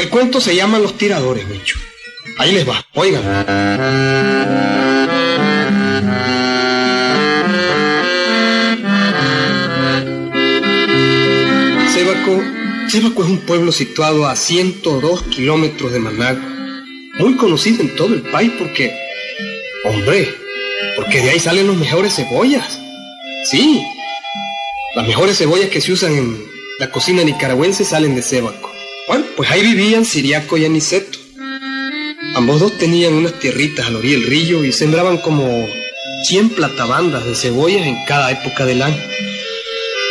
El cuento se llama Los Tiradores, bicho. Ahí les va, oigan. Sébaco, Sébaco es un pueblo situado a 102 kilómetros de Managua, muy conocido en todo el país porque, hombre, porque de ahí salen los mejores cebollas. Sí, las mejores cebollas que se usan en la cocina nicaragüense salen de Sébaco. Bueno, pues ahí vivían Siriaco y Aniceto. Ambos dos tenían unas tierritas a la orilla del río y sembraban como 100 platabandas de cebollas en cada época del año.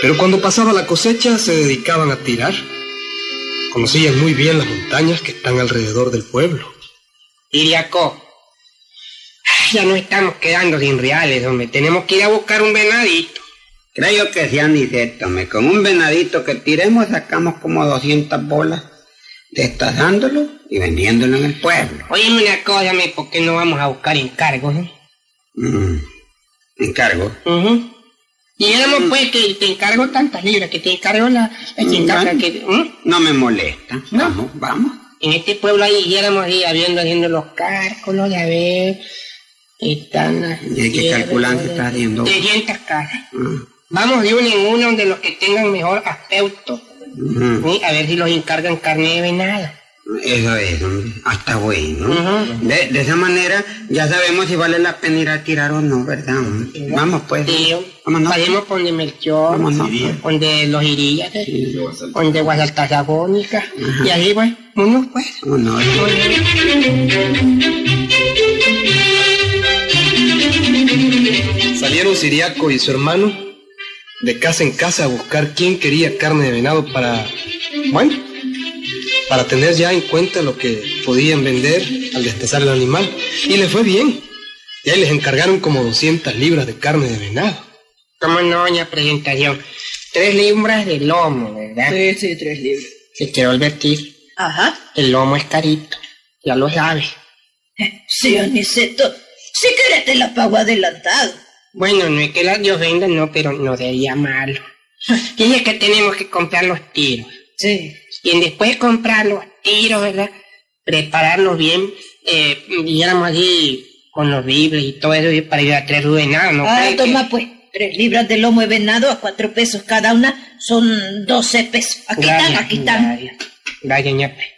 Pero cuando pasaba la cosecha se dedicaban a tirar. Conocían muy bien las montañas que están alrededor del pueblo. Iriaco, ya no estamos quedando sin reales, hombre. Tenemos que ir a buscar un venadito. Creo que sí, Aniceto, me con un venadito que tiremos sacamos como 200 bolas, destazándolo y vendiéndolo en el pueblo. Oíme una cosa, me, ¿por qué no vamos a buscar encargos, eh? Mm, Encargo. Ujú. Y éramos pues que te encargo tantas libras, que te encargo la... encargo Bueno. que, ¿Mm? No me molesta. No. Vamos, vamos. En este pueblo ahí éramos ahí habiendo, haciendo los cálculos, ya ver... Están... Y hay que calcular que está haciendo. 300 casas. Mm, Vamos de uno en uno donde los que tengan mejor aspecto. mm. ¿sí? A ver si los encargan carne de venado. Eso es, hombre. hasta bueno. Ujú. de, de esa manera ya sabemos si vale la pena ir a tirar o no, ¿verdad? Vamos pues. Sí, Vámonos. Por donde Melchor, Vámonos. donde los Irías, Sí. por donde Guasaltazagónica. Ajá. Y ahí, pues, uno pues. Vámonos. Salieron Siriaco y su hermano de casa en casa a buscar quién quería carne de venado para, bueno, para tener ya en cuenta lo que podían vender al destazar el animal. Y les fue bien. Y ahí les encargaron como 200 libras de carne de venado. Como no, doña presentación. Tres libras de lomo, ¿verdad? Sí, sí, tres libras. Si quiero advertir, Ajá. el lomo es carito. Ya lo sabe. Sí, Aniceto. Si quieres te la pago adelantado. Bueno, no es que las de ofenda, no, pero no sería malo. Dice que tenemos que comprar los tiros. Sí. Y después de comprar los tiros, ¿verdad? Prepararlos bien, eh, digamos así, con los libres y todo eso, para ir a tres rudenadas, ¿no? ah, que- toma pues. Tres libras de lomo de venado a cuatro pesos cada una son doce pesos. Aquí Gracias, están, aquí están. Gracias, ñape.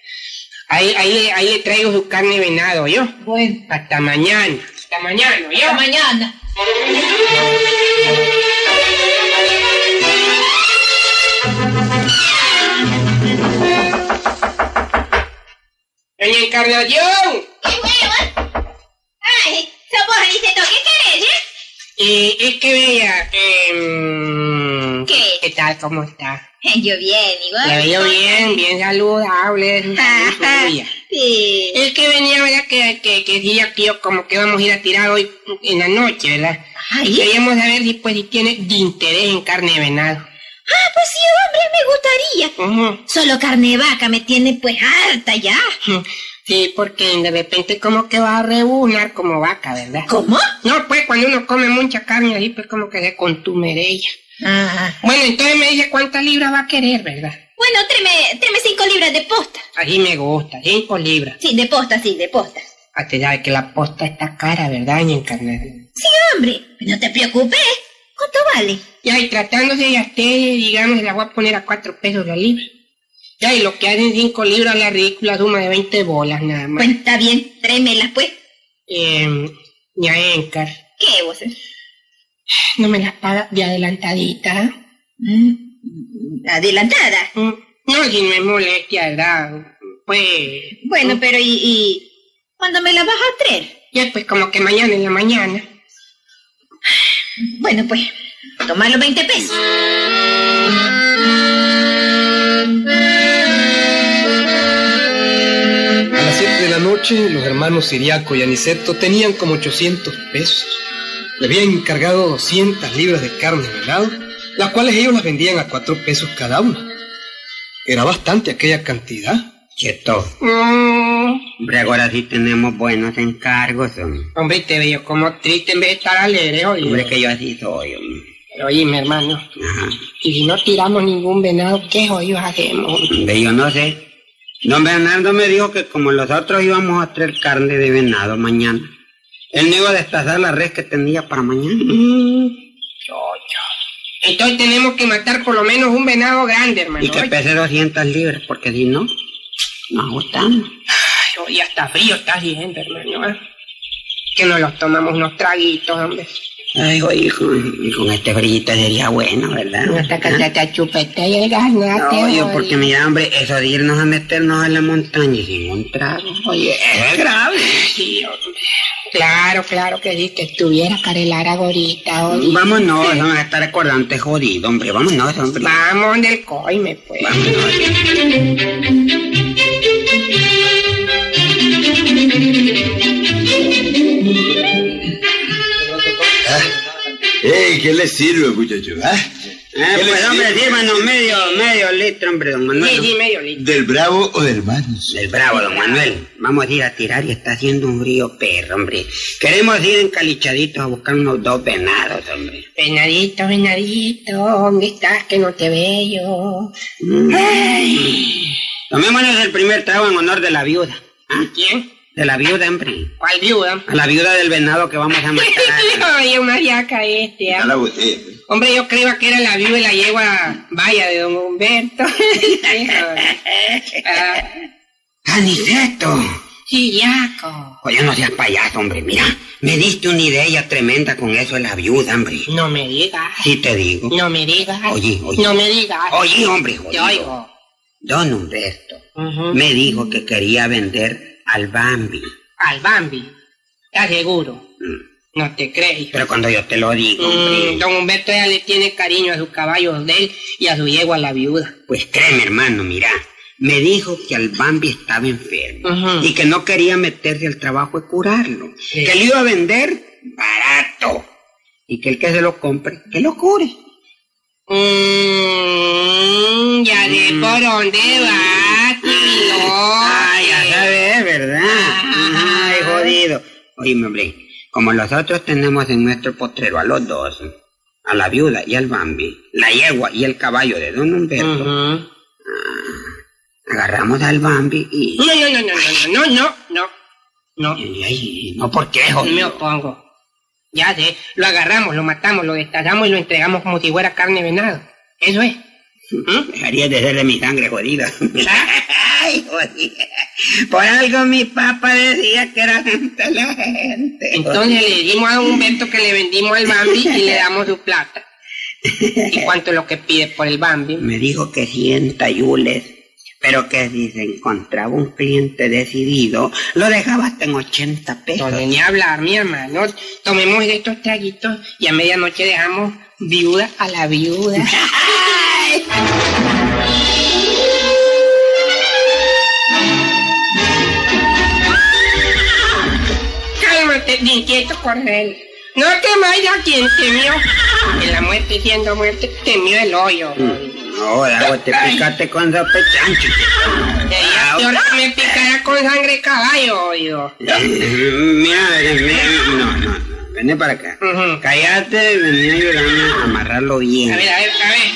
Ahí, ahí, ahí le traigo su carne de venado, ¿yo? Bueno, Hasta mañana. Hasta mañana, ¿yo? hasta mañana. Doña Encarnación, Ay, somos Aniceto, ¿qué querés, eh? eh, es que vea, eh, ¿Qué? ¿Qué tal? ¿Cómo está? Yo bien, igual. La veo bien, bien saludable. Sí. Es que venía, ¿verdad? Que, que, que decía que yo como que vamos a ir a tirar hoy en la noche, ¿verdad? Ay. Y queríamos saber si, pues, si tiene de interés en carne de venado. Ah, pues sí, hombre, me gustaría. Ujú. Solo carne de vaca me tiene pues harta ya. Sí, porque de repente como que va a rebunar como vaca, ¿verdad? ¿Cómo? No, pues cuando uno come mucha carne ahí, pues como que se contumerella. Ah. Bueno, entonces me dice cuántas libras va a querer, ¿verdad? Bueno, tráeme, tráeme cinco libras de posta. Así me gusta, cinco libras. Sí, de posta, sí, de posta. Hasta ya que la posta está cara, ¿verdad, ña Encarnación? Sí, hombre, pues no te preocupes. ¿Cuánto vale? Ya, y tratándose de usted, digamos, la voy a poner a cuatro pesos la libra. Ya, y lo que hacen cinco libras, la ridícula suma de 20 bolas nada más. Pues está bien, tráemelas pues. Eh, ña Encar, ¿Qué vos? no me las paga de adelantadita. Mm, Adelantada. Mm, No, si no es molestia, ¿verdad? Pues... Bueno, mm, pero ¿y, y cuándo me la vas a traer? Ya, pues como que mañana en la mañana. Bueno, pues, toma los 20 pesos. A las 7 de la noche, los hermanos Siriaco y Aniceto tenían como 800 pesos. Le habían encargado 200 libras de carne de venado, las cuales ellos las vendían a 4 pesos cada una. Era bastante aquella cantidad. Quieto. Mm, Hombre, ahora sí tenemos buenos encargos, hombre. Hombre, te veo como triste en vez de estar alegre, oye. Hombre, que yo así soy, hombre. Pero oye, mi hermano, Ajá. y si no tiramos ningún venado, ¿qué hoyos hacemos? Hombre, yo no sé. Don Bernardo me dijo que como los otros íbamos a traer carne de venado mañana, él no iba a destazar la res que tenía para mañana. Mm, Entonces tenemos que matar por lo menos un venado grande, hermano. Y que pese 200 libras, porque si no, nos ajustamos. Oye, hasta frío está haciendo, hermano. ¿eh? Que nos los tomamos unos traguitos, hombre. Ay, hijo, y con este brillito sería bueno, ¿verdad? Hasta que te te chupete y el ganate. No, yo oye. porque mira, hombre, eso de irnos a meternos a la montaña y sin un trago, oye, es grave. Sí, hombre. Claro, claro que sí, que estuviera Carelara ahorita, oye. Vámonos, vamos a estar recordante jodido, hombre, vámonos, hombre. Vamos del coime, pues. Vámonos. ¡Ey! ¿Qué le sirve, muchacho? ¿Ah? Eh, ¿Qué le pues hombre, sirve? medio, medio litro, hombre, don Manuel. Sí, sí, medio litro. ¿Del bravo o del manso? El bravo, don Manuel. Vamos a ir a tirar y está haciendo un frío perro, hombre. Queremos ir encalichaditos a buscar unos dos venados, hombre. Venadito, venadito, ¿dónde estás que no te veo? Tomémonos el primer trago en honor de la viuda. ¿Ah? ¿Quién? De la viuda, hombre. ¿Cuál viuda? A la viuda del venado que vamos a matar. Oye, mariaca este. Ah. la botella. pues. Hombre, yo creía que era la viuda y la yegua vaya de don Humberto. Ah, ¡Aniceto! Chillaco. Oye, no seas payaso, hombre. Mira, me diste una idea tremenda con eso de la viuda, hombre. No me digas. Sí te digo. No me digas. Oye, oye. No me digas. Oye, hombre, Te jodido. oigo. Don Humberto me dijo que quería vender al Bambi. Al Bambi. ¿Estás seguro? Mm. No te crees. Pero cuando yo te lo digo, hombre, Mm, don Humberto ya le tiene cariño a sus caballos de él y a su yegua la viuda. pues créeme, hermano, mira. Me dijo que al Bambi estaba enfermo y que no quería meterse al trabajo de curarlo. Sí. Que le iba a vender barato y que el que se lo compre, que lo cure. Mm, ya sé por dónde va, Dime, hombre, como nosotros tenemos en nuestro postrero a los dos, a la viuda y al Bambi, la yegua y el caballo de don Humberto, ah, agarramos al Bambi y... No, no, no, no, no, no, no, no. Ay, ay, no, ¿por qué, joder? Me opongo. Ya sé, lo agarramos, lo matamos, lo destazamos y lo entregamos como si fuera carne venado. Eso es. ¿Mm? Dejaría de serle mi sangre jodida. Por algo mi papá decía que era gente la gente. Entonces le dimos a don Humberto que le vendimos al Bambi y le damos su plata. ¿Y cuánto es lo que pide por el Bambi? Me dijo que 100 tayules, pero que si se encontraba un cliente decidido, lo dejaba hasta en 80 pesos. Entonces ni hablar, mi hermano. Tomemos estos traguitos y a medianoche dejamos viuda a la viuda. Inquieto Cornel. No te vayas quien temió. En la muerte siendo muerte, temió el hoyo. Ahora vos te picaste con sospechancho. Sería peor que me picara con sangre caballo, oído. Mira, no, no, no, ven para acá. Cállate y vení a a amarrarlo bien. A ver, a ver, a ver.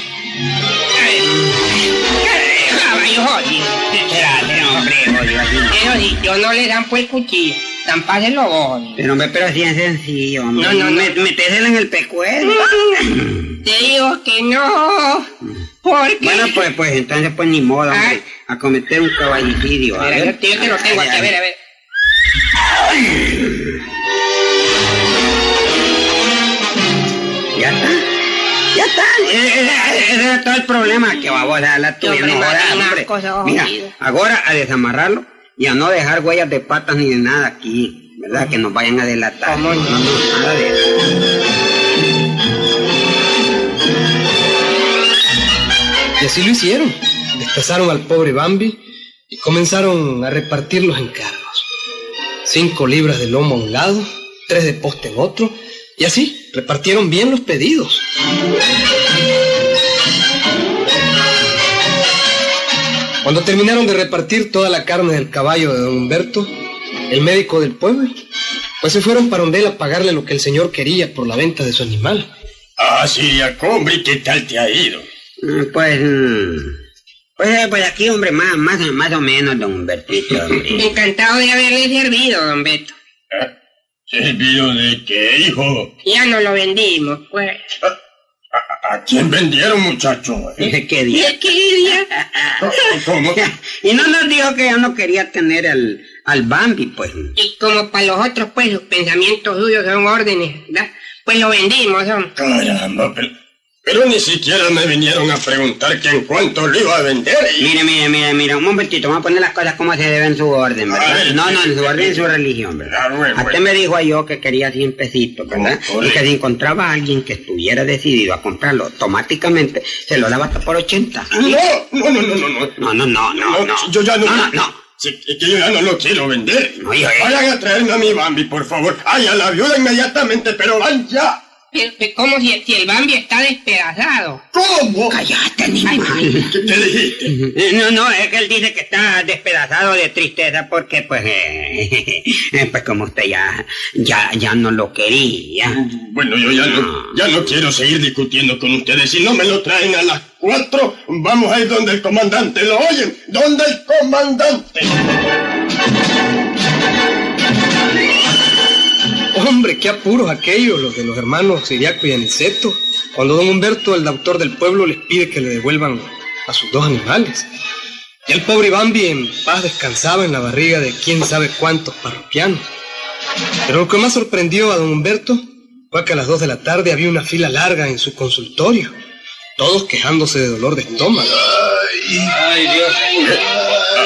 A ver. Caballo jodido. Espérate, hombre, jodido, así no. Eso sí, yo no le dan pues cuchillo. Dan páselo vos. Pero hombre, pero así es sencillo, hombre. No, no, no. Me- Metésela en el pecuero. Te digo que no. Porque. Bueno, pues, pues, entonces, pues, ni modo, hombre, Ay. a cometer un caballicidio. A ver. yo, yo te lo tengo aquí, a ver, a ver. Ya está. Ya está. Ese, ese- ese era todo el problema. Que vamos a dar la tuya, no jodas, hombre. Mira, ahora a desamarrarlo y a no dejar huellas de patas ni de nada aquí, ¿verdad? Que nos vayan a delatar. ¿Cómo no? no, nada de eso. Y así lo hicieron. Destazaron al pobre Bambi y comenzaron a repartir los encargos. Cinco libras de lomo a un lado, tres de poste en otro, y así repartieron bien los pedidos. Cuando terminaron de repartir toda la carne del caballo de don Humberto, el médico del pueblo, pues se fueron para donde él a pagarle lo que el señor quería por la venta de su animal. Ah, sí, hombre, ¿y ¿qué tal te ha ido? Mm, Pues, mm, pues, eh, pues aquí, hombre, más, más, más o menos, don Humbertito, hombre. Encantado de haberle servido, don Beto. ¿Servido de qué, hijo? Ya no lo vendimos, pues. ¿A, a quién vendieron, muchacho? ¿Qué día? ¿Qué día? ¿Cómo? Y no nos dijo que ya no quería tener al, al Bambi, pues. Y como para los otros, pues, sus pensamientos suyos son órdenes, ¿verdad? Pues lo vendimos, son. Caramba, pero, pero ni siquiera me vinieron a preguntar que en cuánto lo iba a vender. Y... Mire, mire, mire, mire, un momentito, vamos a poner las cosas como se deben en su orden, ¿verdad? ver, No, no, en su ¿qué- orden, en su religión, ¿verdad? Ah, bueno, A usted me dijo a yo que quería 100 pesitos, ¿verdad? Oh, Y que si encontraba a alguien que estuviera decidido a comprarlo automáticamente, se lo daba hasta por 80. No, no, no, no, no, no. No, no, no, no, no. Yo ya no. No, no, no. Sí, es que yo ya no lo quiero vender. No, hijo, eh. Vayan a traerme a mi Bambi, por favor. Ay, a la viuda inmediatamente, pero van ya. ¿Cómo si, si el Bambi está despedazado? ¿Cómo? Cállate, animal. ¿Qué, qué dijiste? Eh, No, no, es que él dice que está despedazado de tristeza porque, pues, eh, pues como usted ya, ya, ya no lo quería. Bueno, yo ya no, ya no quiero seguir discutiendo con ustedes. Si no me lo traen a las cuatro, vamos a ir donde el comandante. ¿Lo oyen? ¿Dónde el comandante? Hombre, qué apuros aquellos, los de los hermanos Siriaco y Aniceto, cuando don Humberto, el doctor del pueblo, les pide que le devuelvan a sus dos animales. Y el pobre Bambi en paz descansaba en la barriga de quién sabe cuántos parroquianos. Pero lo que más sorprendió a don Humberto fue que a las dos de la tarde había una fila larga en su consultorio, todos quejándose de dolor de estómago.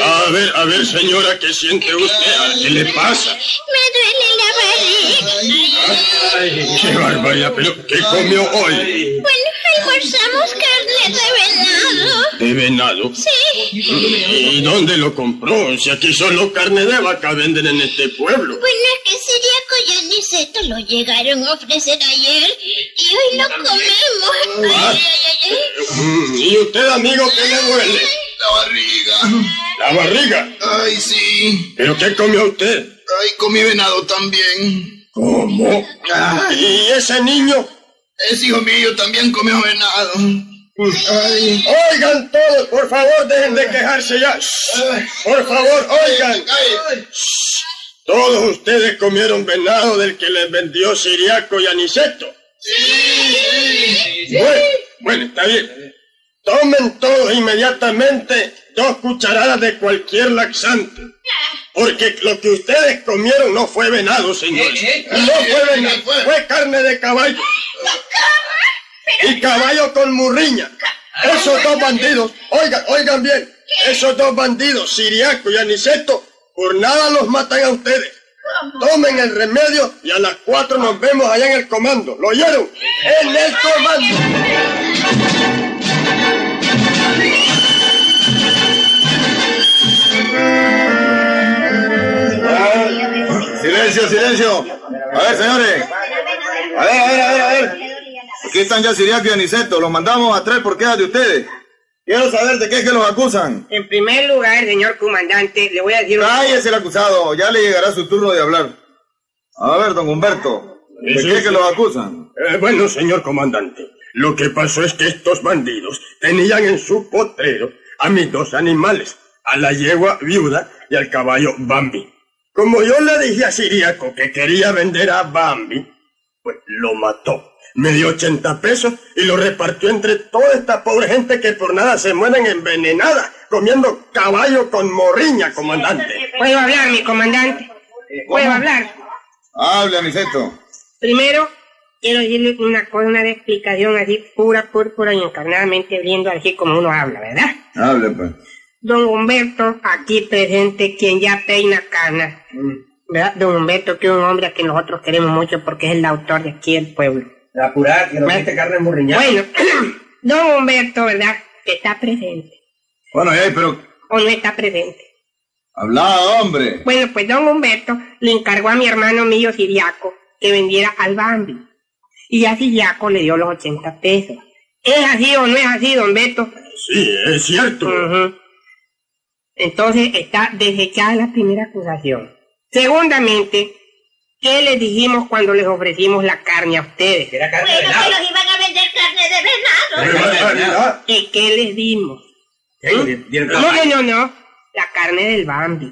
A ver, a ver, señora, ¿qué siente usted? ¿Qué le pasa? Me duele. Ay, qué barbaridad, pero ¿qué comió hoy? Bueno, almorzamos carne de venado. ¿De venado? Sí. ¿Y dónde lo compró? Si aquí solo carne de vaca venden en este pueblo. Bueno, es que Siriaco y Aniceto lo llegaron a ofrecer ayer y hoy lo comemos. Ay, ay, ay, ay. Mm, ¿Y usted, amigo, qué le duele? La barriga. La barriga. Ay, sí. ¿Pero qué comió usted? Ay, comí venado también. ¿Cómo? ¿Y ese niño? Es hijo mío, también comió venado. Ay. Oigan todos, por favor, dejen de quejarse ya. Por favor, oigan. Ay. Todos ustedes comieron venado del que les vendió Siriaco y Aniceto. Bueno, bueno, está bien. Tomen todos inmediatamente dos cucharadas de cualquier laxante. Porque lo que ustedes comieron no fue venado, señores. No fue venado, fue carne de caballo. Y caballo con murriña. Esos dos bandidos, oigan, oigan bien, esos dos bandidos, Siriaco y Aniceto, por nada los matan a ustedes. Tomen el remedio y a las cuatro nos vemos allá en el comando. ¿Lo oyeron? En el comando. A ver, señores. A ver, a ver, a ver, a ver. Aquí están ya Siriaco y Aniceto. Los mandamos a traer por quejas de ustedes. Quiero saber de qué es que los acusan. En primer lugar, señor comandante, le voy a decir... Cállese el acusado. Ya le llegará su turno de hablar. A ver, don Humberto. ¿De Sí, qué es sí. que los acusan? Eh, bueno, señor comandante, lo que pasó es que estos bandidos tenían en su potrero a mis dos animales, a la yegua viuda y al caballo Bambi. Como yo le dije a Siriaco que quería vender a Bambi, pues lo mató. Me dio 80 pesos y lo repartió entre toda esta pobre gente que por nada se mueren envenenada, comiendo caballo con morriña, comandante. ¿Puedo hablar, mi comandante? ¿Puedo hablar? Hable, Aniceto. Primero, quiero decirle una cosa, una explicación así pura, púrpura y encarnadamente viendo así como uno habla, ¿verdad? Hable, pues. Don Humberto, aquí presente, quien ya peina canas. ¿Verdad? Don Humberto, que es un hombre a quien nosotros queremos mucho porque es el autor de aquí del pueblo. Apurar, que no mete carne morriñada. Bueno, don Humberto, ¿verdad? Que está presente. Bueno, ya, pero... ¿O no está presente? Habla, hombre. Bueno, pues don Humberto le encargó a mi hermano mío Siriaco que vendiera al Bambi. Y a Siriaco le dio los 80 pesos. ¿Es así o no es así, don Beto? Sí, es cierto. Entonces está desechada la primera acusación. Segundamente, ¿qué les dijimos cuando les ofrecimos la carne a ustedes? Bueno, que los iban a vender carne de venado. ¿Y qué les dimos? No, no, no, no. La carne del Bambi.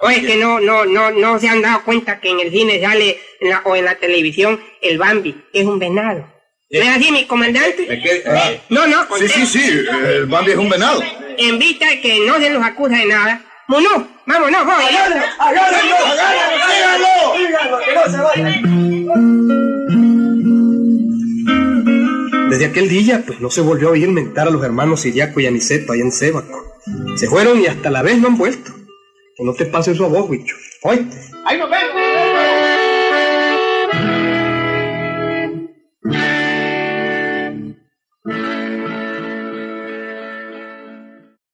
Oye, que no, no, no, no se han dado cuenta que en el cine sale en la- o en la televisión el Bambi, que es un venado. ¿No es así, mi comandante? Ah, No, no, sí, sí, sí, el Bambi es un venado. En vista de que no se los acusa de nada. Munú, vámonos, vos. Desde aquel día, pues no se volvió a oír mentar a los hermanos Siriaco y Aniceto allá en Sébaco. Se fueron y hasta la vez no han vuelto. Que no te pase eso a vos, bicho. Oíste. Ahí nos